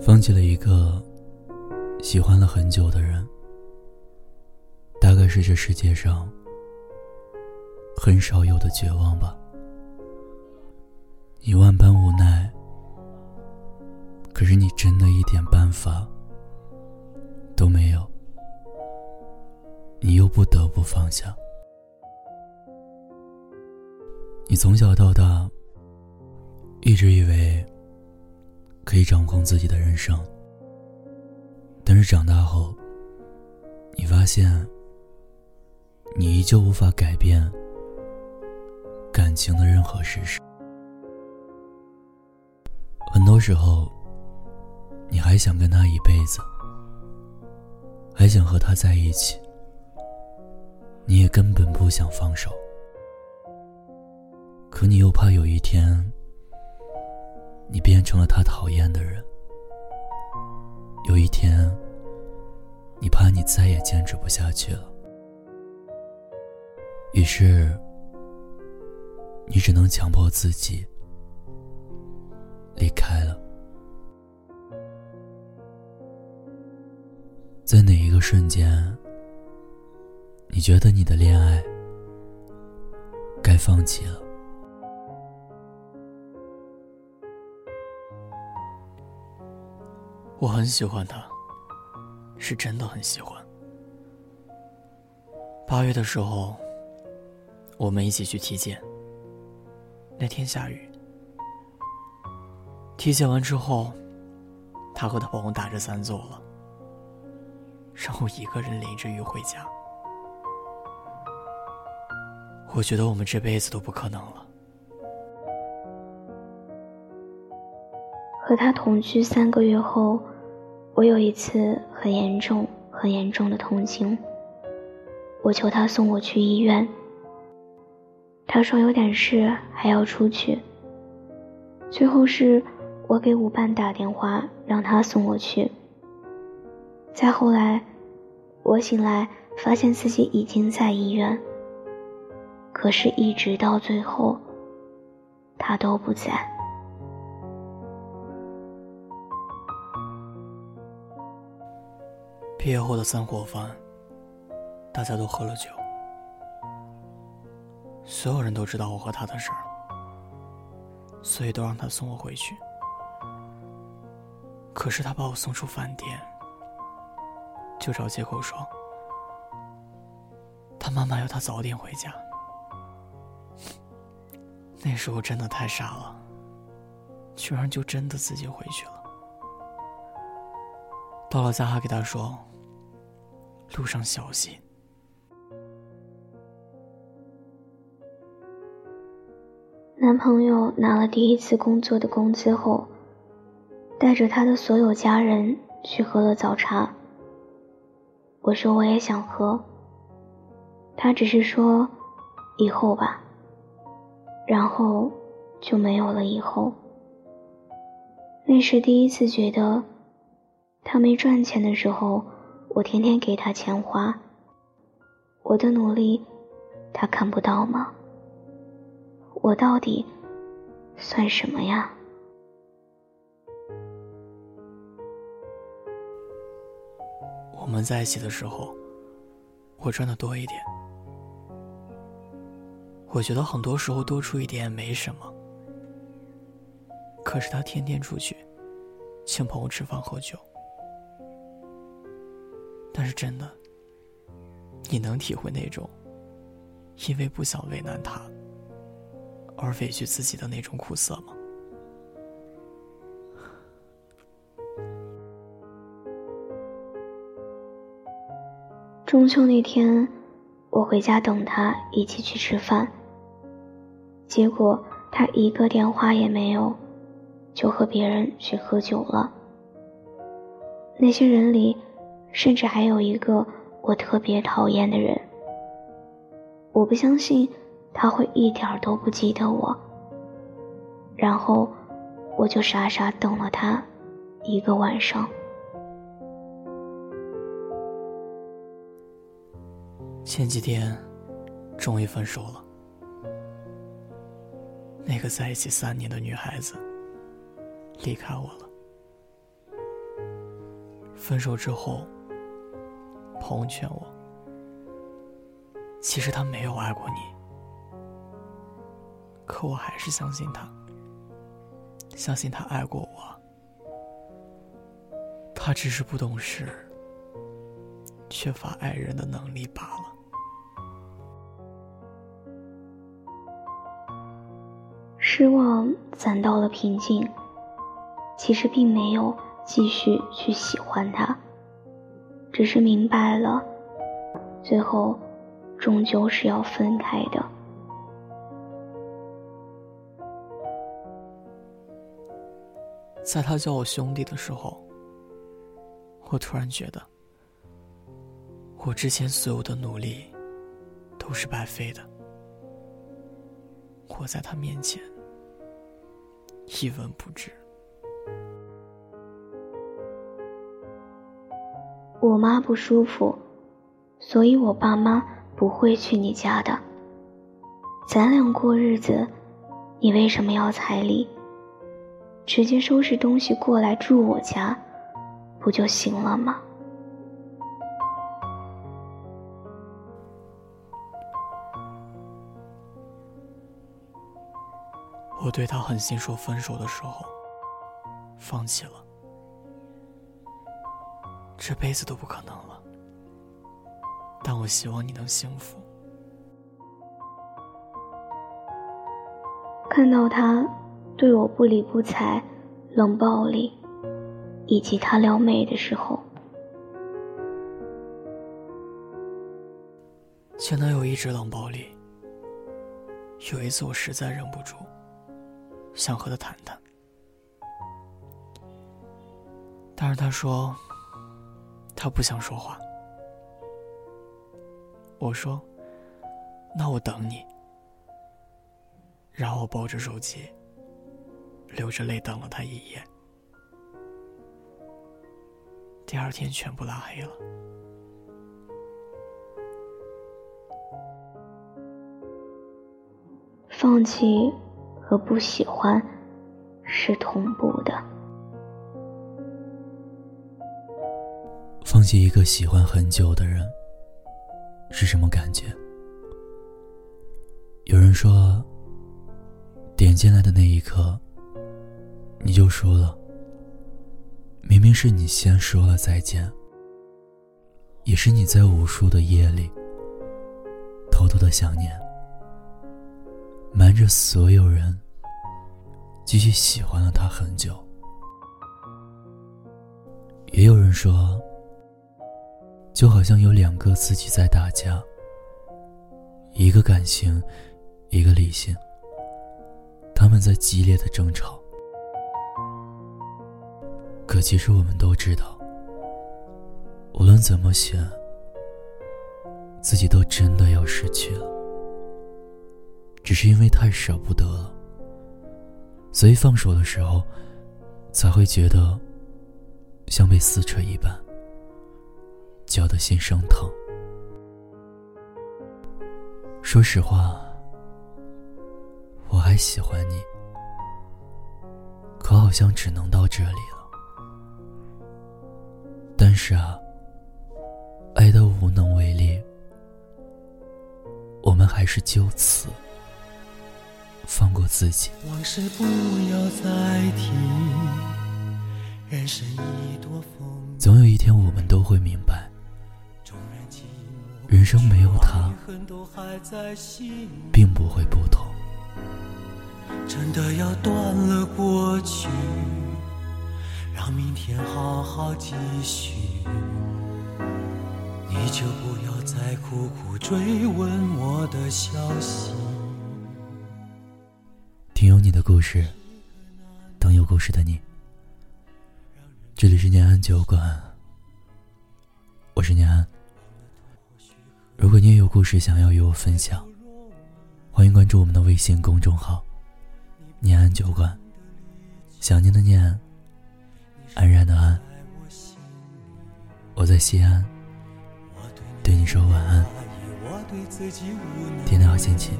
放弃了一个喜欢了很久的人，大概是这世界上很少有的绝望吧。你万般无奈，可是你真的一点办法都没有，你又不得不放下。你从小到大一直以为。可以掌控自己的人生，但是长大后，你发现，你依旧无法改变感情的任何事实。很多时候，你还想跟他一辈子，还想和他在一起，你也根本不想放手，可你又怕有一天。你变成了他讨厌的人。有一天，你怕你再也坚持不下去了，于是，你只能强迫自己离开了。在哪一个瞬间，你觉得你的恋爱该放弃了？我很喜欢他，是真的很喜欢。八月的时候，我们一起去体检。那天下雨，体检完之后，他和他朋友打着伞走了，让我一个人淋着雨回家。我觉得我们这辈子都不可能了。和他同居三个月后，我有一次很严重、很严重的痛经。我求他送我去医院，他说有点事还要出去。最后是我给舞伴打电话让他送我去。再后来，我醒来发现自己已经在医院，可是，一直到最后，他都不在。毕业后的散伙饭，大家都喝了酒，所有人都知道我和他的事儿，所以都让他送我回去。可是他把我送出饭店，就找借口说他妈妈要他早点回家。那时候真的太傻了，居然就真的自己回去了。到了家还给他说。路上小心。男朋友拿了第一次工作的工资后，带着他的所有家人去喝了早茶。我说我也想喝，他只是说以后吧，然后就没有了以后。那是第一次觉得，他没赚钱的时候。我天天给他钱花，我的努力，他看不到吗？我到底算什么呀？我们在一起的时候，我赚的多一点。我觉得很多时候多出一点也没什么，可是他天天出去，请朋友吃饭喝酒。但是真的，你能体会那种因为不想为难他而委屈自己的那种苦涩吗？中秋那天，我回家等他一起去吃饭，结果他一个电话也没有，就和别人去喝酒了。那些人里。甚至还有一个我特别讨厌的人，我不相信他会一点都不记得我。然后我就傻傻等了他一个晚上。前几天终于分手了，那个在一起三年的女孩子离开我了。分手之后，朋友劝我，其实他没有爱过你，可我还是相信他，相信他爱过我，他只是不懂事，缺乏爱人的能力罢了。失望攒到了平静，其实并没有继续去喜欢他，只是明白了，最后终究是要分开的。在他叫我兄弟的时候，我突然觉得，我之前所有的努力都是白费的。我在他面前。一文不值。我妈不舒服，所以我爸妈不会去你家的。咱俩过日子，你为什么要彩礼？直接收拾东西过来住我家，不就行了吗？我对他狠心说分手的时候，放弃了，这辈子都不可能了。但我希望你能幸福。看到他对我不理不睬、冷暴力，以及他撩妹的时候，前男友一直冷暴力。有一次我实在忍不住。想和他谈谈，但是他说他不想说话。我说：“那我等你。”然后我抱着手机，流着泪等了他一夜。第二天全部拉黑了。放弃。和不喜欢是同步的。放弃一个喜欢很久的人是什么感觉？有人说，点进来的那一刻，你就输了。明明是你先说了再见，也是你在无数的夜里偷偷的想念。瞒着所有人，继续喜欢了他很久。也有人说，就好像有两个自己在打架，一个感性，一个理性。他们在激烈的争吵。可其实我们都知道，无论怎么选，自己都真的要失去了。只是因为太舍不得了，所以放手的时候，才会觉得像被撕扯一般，搅得心生疼。说实话，我还喜欢你，可好像只能到这里了。但是啊，爱的无能为力，我们还是就此。放过自己。往事不要再提，人生一朵风。总有一天，我们都会明白，人生没有他，并不会不同。真的要断了过去，让明天好好继续。你就不要再苦苦追问我的消息。听有你的故事，等有故事的你。这里是念安酒馆，我是念安。如果你也有故事想要与我分享，欢迎关注我们的微信公众号“念安酒馆”。想念的念，安然的安。我在西安，对你说晚安，天天好心情。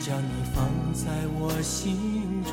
将你放在我心中，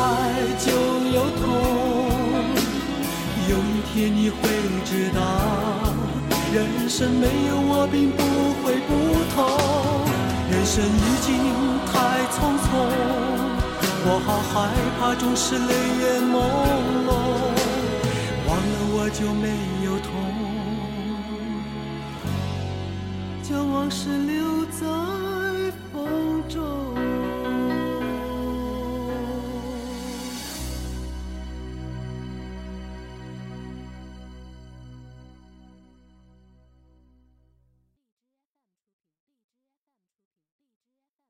爱就有痛。有一天你会知道，人生没有我并不会不同。人生已经太匆匆，我好害怕总是泪眼朦